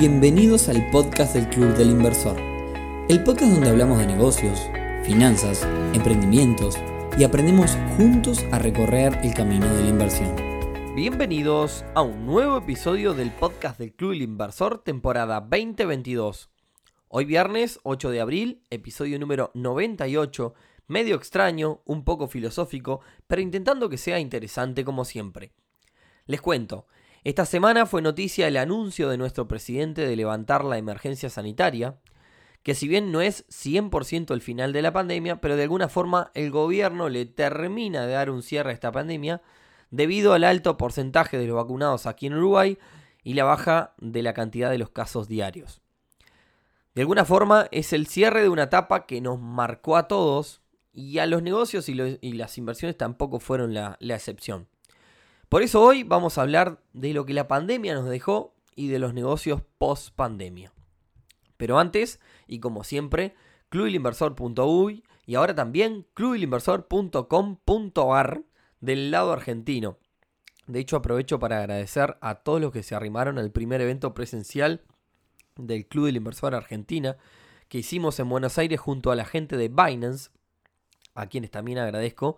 Bienvenidos al podcast del Club del Inversor, el podcast donde hablamos de negocios, finanzas, emprendimientos y aprendemos juntos a recorrer el camino de la inversión. Bienvenidos a un nuevo episodio del podcast del Club del Inversor, temporada 2022. Hoy viernes 8 de abril, episodio número 98, medio extraño, un poco filosófico, pero intentando que sea interesante como siempre. Les cuento, esta semana fue noticia el anuncio de nuestro presidente de levantar la emergencia sanitaria, que si bien no es 100% el final de la pandemia, pero de alguna forma el gobierno le termina de dar un cierre a esta pandemia debido al alto porcentaje de los vacunados aquí en Uruguay y la baja de la cantidad de los casos diarios. De alguna forma es el cierre de una etapa que nos marcó a todos y a los negocios y, las inversiones tampoco fueron la excepción. Por eso hoy vamos a hablar de lo que la pandemia nos dejó y de los negocios post pandemia. Pero antes, y como siempre, clubilinversor.uy y ahora también clubilinversor.com.ar del lado argentino. De hecho, aprovecho para agradecer a todos los que se arrimaron al primer evento presencial del Club del Inversor Argentina que hicimos en Buenos Aires junto a la gente de Binance, a quienes también agradezco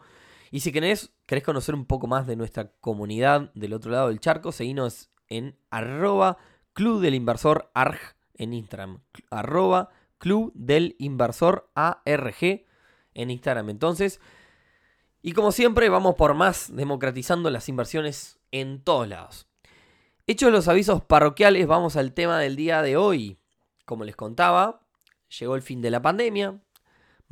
y si querés, querés conocer un poco más de nuestra comunidad del otro lado del charco, seguinos en arroba Club del Inversor ARG en Instagram. Arroba Club del Inversor ARG en Instagram. Entonces, y como siempre, vamos por más democratizando las inversiones en todos lados. Hechos los avisos parroquiales, vamos al tema del día de hoy. Como les contaba, llegó el fin de la pandemia,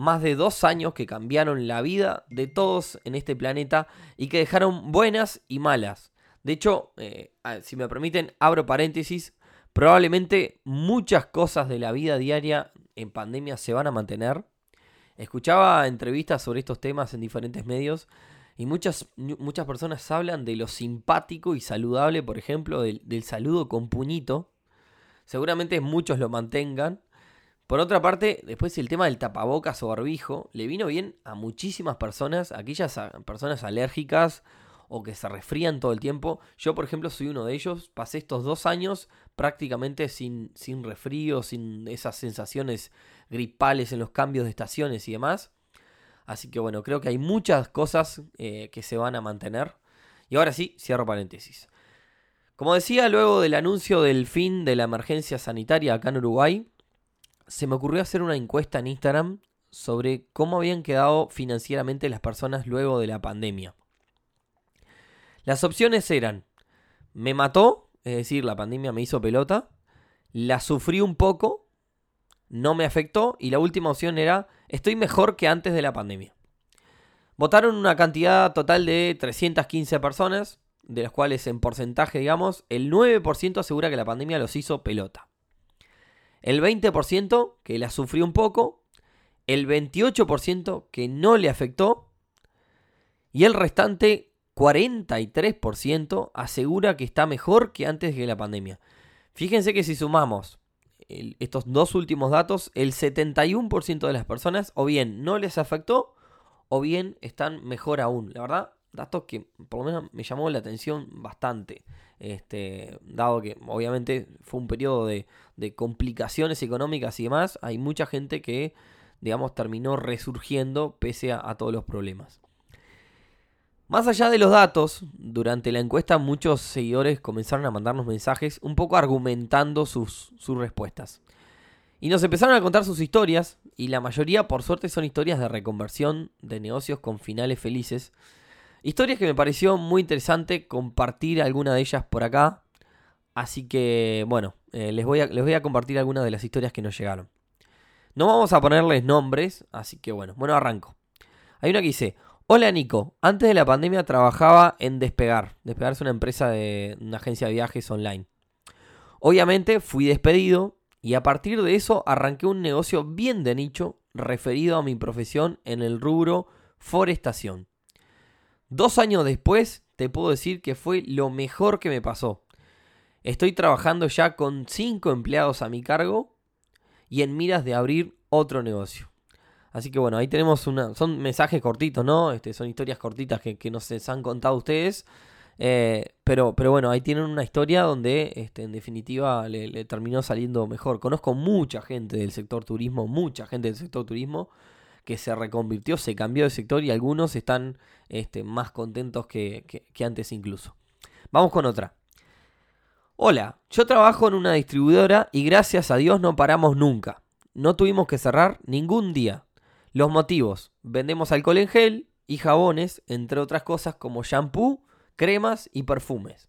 más de dos años que cambiaron la vida de todos en este planeta y que dejaron buenas y malas. De hecho, eh, si me permiten, abro paréntesis, probablemente muchas cosas de la vida diaria en pandemia se van a mantener. Escuchaba entrevistas sobre estos temas en diferentes medios y muchas, muchas personas hablan de lo simpático y saludable, por ejemplo, del, del saludo con puñito. Seguramente muchos lo mantengan, por otra parte, después el tema del tapabocas o barbijo le vino bien a muchísimas personas, aquellas personas alérgicas o que se resfrían todo el tiempo. Yo, por ejemplo, soy uno de ellos. Pasé estos dos años prácticamente sin, sin resfrío, sin esas sensaciones gripales en los cambios de estaciones y demás. Así que bueno, creo que hay muchas cosas eh, que se van a mantener. Y ahora sí, cierro paréntesis. Como decía, luego del anuncio del fin de la emergencia sanitaria acá en Uruguay, se me ocurrió hacer una encuesta en Instagram sobre cómo habían quedado financieramente las personas luego de la pandemia. Las opciones eran, me mató, es decir, la pandemia me hizo pelota, la sufrí un poco, no me afectó y la última opción era, estoy mejor que antes de la pandemia. Votaron una cantidad total de 315 personas, de las cuales en porcentaje, digamos, el 9% asegura que la pandemia los hizo pelota el 20% que la sufrió un poco, el 28% que no le afectó y el restante 43% asegura que está mejor que antes de la pandemia. Fíjense que si sumamos estos dos últimos datos, el 71% de las personas o bien no les afectó o bien están mejor aún. La verdad, datos que por lo menos me llamó la atención bastante. Este, dado que obviamente fue un periodo de, complicaciones económicas y demás, hay mucha gente que, digamos, terminó resurgiendo pese a, todos los problemas. Más allá de los datos, durante la encuesta muchos seguidores comenzaron a mandarnos mensajes un poco argumentando sus, sus respuestas. Y nos empezaron a contar sus historias, y la mayoría por suerte son historias de reconversión de negocios con finales felices, Historias que me pareció muy interesante compartir alguna de ellas por acá. Así que, bueno, eh, les, voy a, les voy a compartir algunas de las historias que nos llegaron. No vamos a ponerles nombres, así que bueno, bueno, arranco. Hay una que dice, hola Nico, antes de la pandemia trabajaba en Despegar. Despegar es una empresa de una agencia de viajes online. Obviamente fui despedido y a partir de eso arranqué un negocio bien de nicho referido a mi profesión en el rubro forestación. Dos años después, te puedo decir que fue lo mejor que me pasó. Estoy trabajando ya con cinco empleados a mi cargo y en miras de abrir otro negocio. Así que bueno, ahí tenemos una. Son mensajes cortitos, ¿no? Este, son historias cortitas que, nos han contado ustedes. Eh, pero, pero bueno, ahí tienen una historia donde este, en definitiva le, terminó saliendo mejor. Conozco mucha gente del sector turismo, mucha gente del sector turismo que se reconvirtió, se cambió de sector y algunos están este, más contentos que, que antes incluso. Vamos con otra. Hola, yo trabajo en una distribuidora y gracias a Dios no paramos nunca. No tuvimos que cerrar ningún día. Los motivos, vendemos alcohol en gel y jabones, entre otras cosas como shampoo, cremas y perfumes.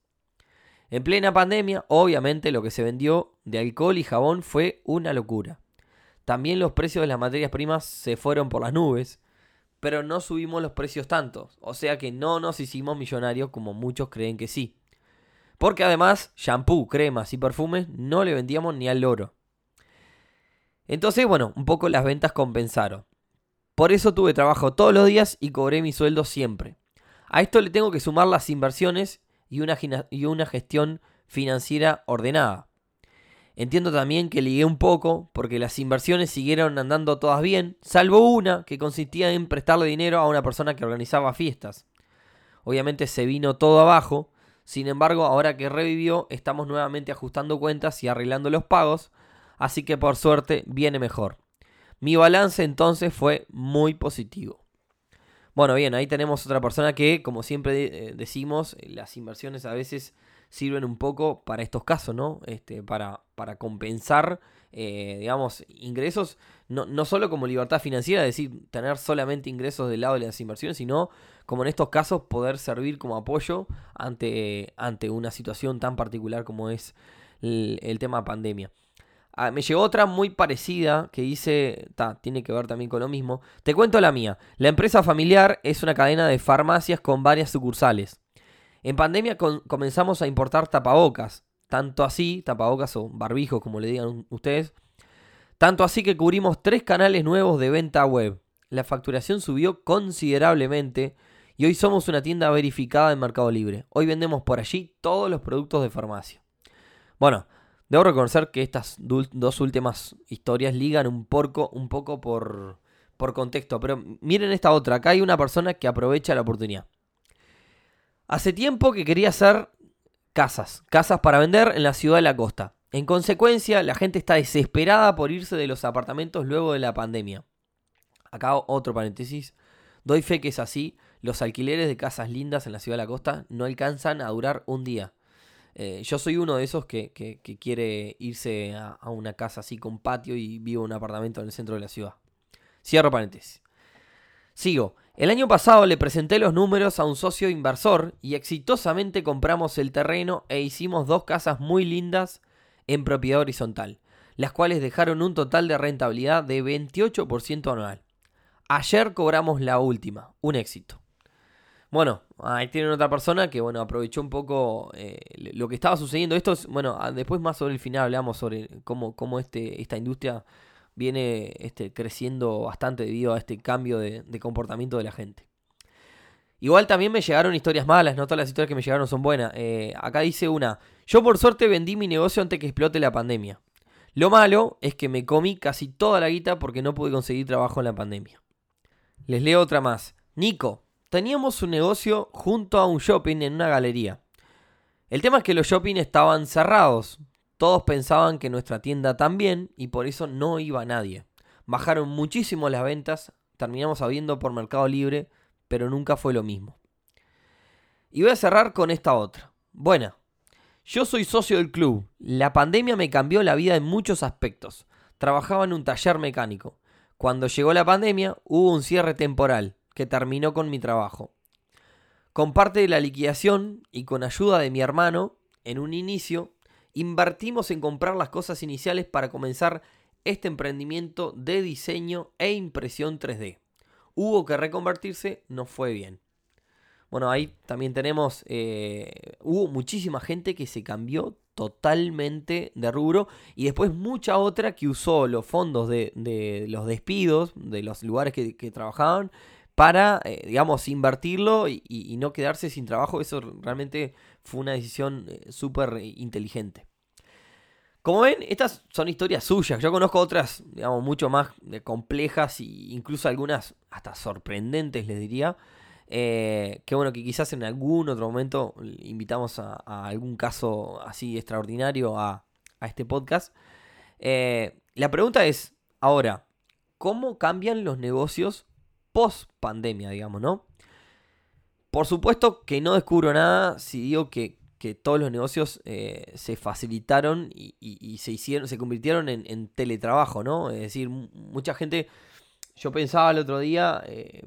En plena pandemia, obviamente lo que se vendió de alcohol y jabón fue una locura. También los precios de las materias primas se fueron por las nubes, pero no subimos los precios tanto, o sea que no nos hicimos millonarios como muchos creen que sí. Porque además, shampoo, cremas y perfumes no le vendíamos ni al loro. Entonces, bueno, un poco las ventas compensaron. Por eso tuve trabajo todos los días y cobré mi sueldo siempre. A esto le tengo que sumar las inversiones y una, y una gestión financiera ordenada. Entiendo también que ligué un poco porque las inversiones siguieron andando todas bien, salvo una que consistía en prestarle dinero a una persona que organizaba fiestas. Obviamente se vino todo abajo, sin embargo ahora que revivió estamos nuevamente ajustando cuentas y arreglando los pagos, así que por suerte viene mejor. Mi balance entonces fue muy positivo. Bueno, bien, ahí tenemos otra persona que, como siempre eh, decimos, las inversiones a veces sirven un poco para estos casos, ¿no? Este, para, para compensar, eh, digamos, ingresos, no, no, solo como libertad financiera, es decir, tener solamente ingresos del lado de las inversiones, sino como en estos casos poder servir como apoyo ante, ante una situación tan particular como es el, tema pandemia. Ah, me llegó otra muy parecida que dice, tiene que ver también con lo mismo. Te cuento la mía. La empresa familiar es una cadena de farmacias con varias sucursales. En pandemia comenzamos a importar tapabocas, tanto así, tapabocas o barbijos como le digan ustedes, tanto así que cubrimos tres canales nuevos de venta web. La facturación subió considerablemente y hoy somos una tienda verificada en Mercado Libre. Hoy vendemos por allí todos los productos de farmacia. Bueno, Debo reconocer que estas dos últimas historias ligan un, un poco por, por contexto, pero miren esta otra. Acá hay una persona que aprovecha la oportunidad. Hace tiempo que quería hacer casas, casas para vender en la ciudad de la costa. En consecuencia, la gente está desesperada por irse de los apartamentos luego de la pandemia. Acá otro paréntesis. Doy fe que es así. Los alquileres de casas lindas en la ciudad de la costa no alcanzan a durar un día. Eh, yo soy uno de esos que, quiere irse a, una casa así con patio y vivo en un apartamento en el centro de la ciudad. Cierro paréntesis. Sigo. El año pasado le presenté los números a un socio inversor y exitosamente compramos el terreno e hicimos dos casas muy lindas en propiedad horizontal, las cuales dejaron un total de rentabilidad de 28% anual. Ayer cobramos la última, un éxito. Bueno, ahí tienen otra persona que, bueno, aprovechó un poco eh, lo que estaba sucediendo. Esto es, bueno, ah, después más sobre el final hablamos sobre cómo, cómo este, esta industria viene este, creciendo bastante debido a este cambio de, comportamiento de la gente. Igual también me llegaron historias malas, no todas las historias que me llegaron son buenas. Eh, acá dice una, yo por suerte vendí mi negocio antes que explote la pandemia. Lo malo es que me comí casi toda la guita porque no pude conseguir trabajo en la pandemia. Les leo otra más. Nico, teníamos un negocio junto a un shopping en una galería. El tema es que los shopping estaban cerrados. Todos pensaban que nuestra tienda también y por eso no iba nadie. Bajaron muchísimo las ventas, terminamos habiendo por Mercado Libre, pero nunca fue lo mismo. Y voy a cerrar con esta otra. Buena. Yo soy socio del club. La pandemia me cambió la vida en muchos aspectos. Trabajaba en un taller mecánico. Cuando llegó la pandemia hubo un cierre temporal que terminó con mi trabajo. Con parte de la liquidación y con ayuda de mi hermano, en un inicio, invertimos en comprar las cosas iniciales para comenzar este emprendimiento de diseño e impresión 3D. Hubo que reconvertirse, no fue bien. Bueno, ahí también tenemos, eh, hubo muchísima gente que se cambió totalmente de rubro y después mucha otra que usó los fondos de, los despidos de los lugares que, que trabajaban para, eh, digamos, invertirlo y, no quedarse sin trabajo. Eso realmente fue una decisión eh, súper inteligente. Como ven, estas son historias suyas. Yo conozco otras, digamos, mucho más complejas e incluso algunas hasta sorprendentes, les diría. Eh, que bueno, que quizás en algún otro momento invitamos a, algún caso así extraordinario a, este podcast. Eh, la pregunta es, ahora, ¿cómo cambian los negocios post pandemia, digamos, no? Por supuesto que no descubro nada si digo que, todos los negocios eh, se facilitaron y, se hicieron, se convirtieron en, teletrabajo, ¿no? Es decir, mucha gente, yo pensaba el otro día, eh,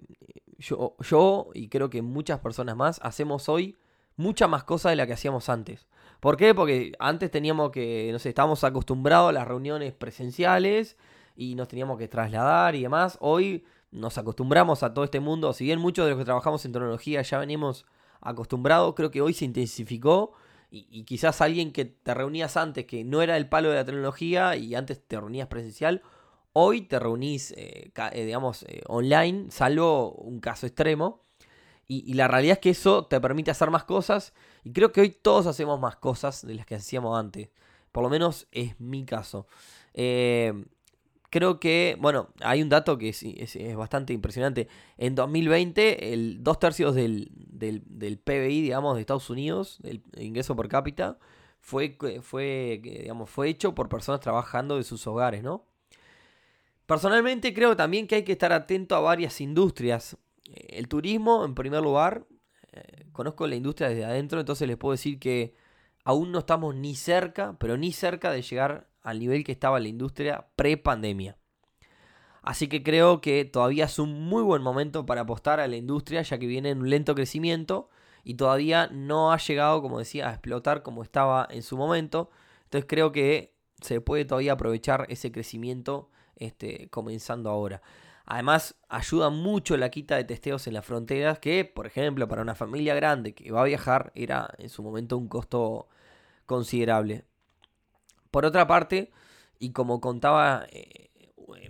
yo, yo y creo que muchas personas más hacemos hoy muchas más cosas de las que hacíamos antes. ¿Por qué? Porque antes teníamos que, no sé, estábamos acostumbrados a las reuniones presenciales y nos teníamos que trasladar y demás. Hoy nos acostumbramos a todo este mundo. Si bien muchos de los que trabajamos en tecnología ya venimos acostumbrados, creo que hoy se intensificó. Y, quizás alguien que te reunías antes, que no era el palo de la tecnología y antes te reunías presencial, hoy te reunís, eh, eh, digamos, eh, online, salvo un caso extremo. Y, y, la realidad es que eso te permite hacer más cosas. Y creo que hoy todos hacemos más cosas de las que hacíamos antes. Por lo menos es mi caso. Eh, creo que, bueno, hay un dato que es, bastante impresionante. En 2020, el dos tercios del, del, PBI, digamos, de Estados Unidos, del ingreso per cápita, fue, fue, digamos, fue hecho por personas trabajando de sus hogares, ¿no? Personalmente creo también que hay que estar atento a varias industrias. Eh, el turismo, en primer lugar, eh, conozco la industria desde adentro, entonces les puedo decir que aún no estamos ni cerca, pero ni cerca de llegar al nivel que estaba la industria pre-pandemia. Así que creo que todavía es un muy buen momento para apostar a la industria, ya que viene en un lento crecimiento y todavía no ha llegado, como decía, a explotar como estaba en su momento. Entonces creo que se puede todavía aprovechar ese crecimiento este, comenzando ahora. Además, ayuda mucho la quita de testeos en las fronteras, que, por ejemplo, para una familia grande que va a viajar, era en su momento un costo considerable. Por otra parte, y como contaba eh,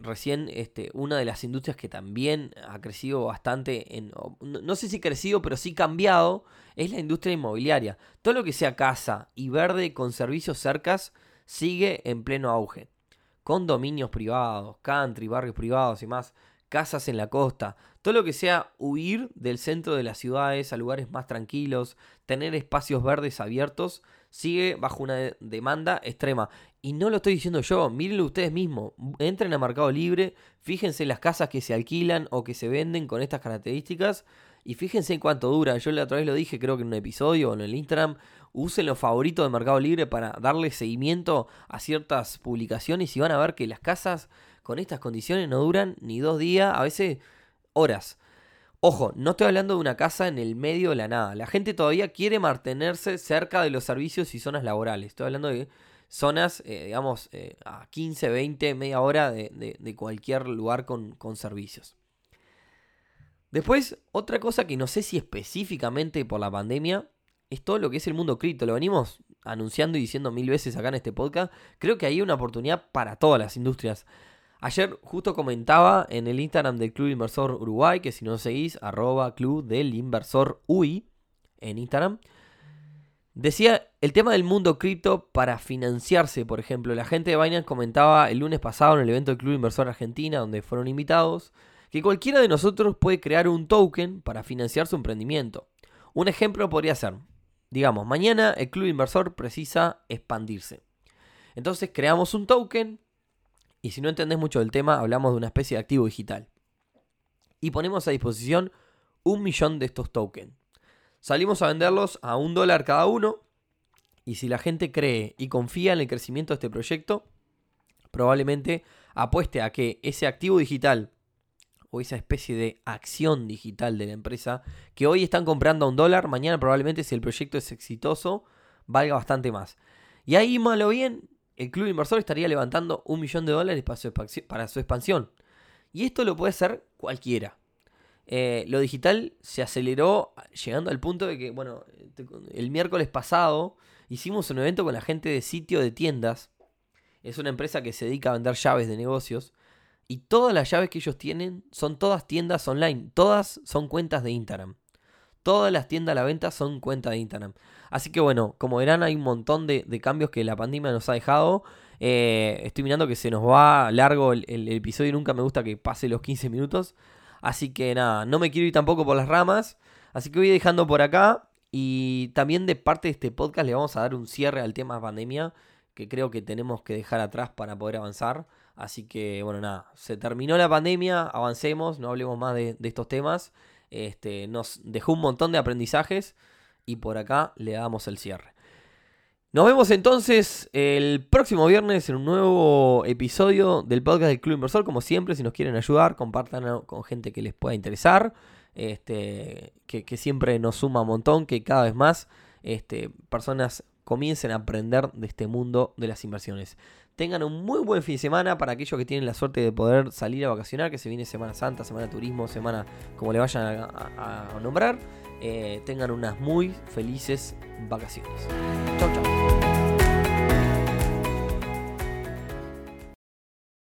recién, este, una de las industrias que también ha crecido bastante, en, no, sé si crecido, pero sí cambiado, es la industria inmobiliaria. Todo lo que sea casa y verde con servicios cercas sigue en pleno auge. Condominios privados, country, barrios privados y más, casas en la costa, todo lo que sea huir del centro de las ciudades a lugares más tranquilos, tener espacios verdes abiertos, sigue bajo una demanda extrema. Y no lo estoy diciendo yo, mírenlo ustedes mismos. Entren a Mercado Libre, fíjense las casas que se alquilan o que se venden con estas características y fíjense en cuánto dura. Yo la otra vez lo dije, creo que en un episodio o en el Instagram. Usen los favoritos de Mercado Libre para darle seguimiento a ciertas publicaciones y van a ver que las casas con estas condiciones no duran ni dos días, a veces horas. Ojo, no estoy hablando de una casa en el medio de la nada. La gente todavía quiere mantenerse cerca de los servicios y zonas laborales. Estoy hablando de zonas, eh, digamos, eh, a 15, 20, media hora de, cualquier lugar con, servicios. Después, otra cosa que no sé si específicamente por la pandemia es todo lo que es el mundo cripto. Lo venimos anunciando y diciendo mil veces acá en este podcast. Creo que hay una oportunidad para todas las industrias. Ayer justo comentaba en el Instagram del Club Inversor Uruguay, que si no seguís, arroba Club del Inversor UI en Instagram. Decía el tema del mundo cripto para financiarse, por ejemplo. La gente de Binance comentaba el lunes pasado en el evento del Club Inversor Argentina, donde fueron invitados, que cualquiera de nosotros puede crear un token para financiar su emprendimiento. Un ejemplo podría ser, digamos, mañana el Club Inversor precisa expandirse. Entonces creamos un token y si no entendés mucho del tema, hablamos de una especie de activo digital. Y ponemos a disposición un millón de estos tokens. Salimos a venderlos a un dólar cada uno. Y si la gente cree y confía en el crecimiento de este proyecto, probablemente apueste a que ese activo digital o esa especie de acción digital de la empresa que hoy están comprando a un dólar, mañana probablemente si el proyecto es exitoso valga bastante más. Y ahí malo bien, el club inversor estaría levantando un millón de dólares para su, expansión. Y esto lo puede hacer cualquiera. Eh, lo digital se aceleró llegando al punto de que, bueno, el miércoles pasado hicimos un evento con la gente de sitio de tiendas. Es una empresa que se dedica a vender llaves de negocios. Y todas las llaves que ellos tienen son todas tiendas online. Todas son cuentas de Instagram. Todas las tiendas a la venta son cuentas de Instagram. Así que bueno, como verán hay un montón de, cambios que la pandemia nos ha dejado. Eh, estoy mirando que se nos va largo el, episodio y nunca me gusta que pase los 15 minutos. Así que nada, no me quiero ir tampoco por las ramas. Así que voy dejando por acá. Y también de parte de este podcast le vamos a dar un cierre al tema pandemia. Que creo que tenemos que dejar atrás para poder avanzar. Así que bueno, nada, se terminó la pandemia, avancemos, no hablemos más de, estos temas. Este, nos dejó un montón de aprendizajes y por acá le damos el cierre. Nos vemos entonces el próximo viernes en un nuevo episodio del podcast del Club Inversor. Como siempre, si nos quieren ayudar, compartan con gente que les pueda interesar. Este, que, siempre nos suma un montón, que cada vez más este, personas comiencen a aprender de este mundo de las inversiones. Tengan un muy buen fin de semana para aquellos que tienen la suerte de poder salir a vacacionar, que se viene Semana Santa, Semana Turismo, Semana como le vayan a, nombrar. Eh, tengan unas muy felices vacaciones. Chau, chau.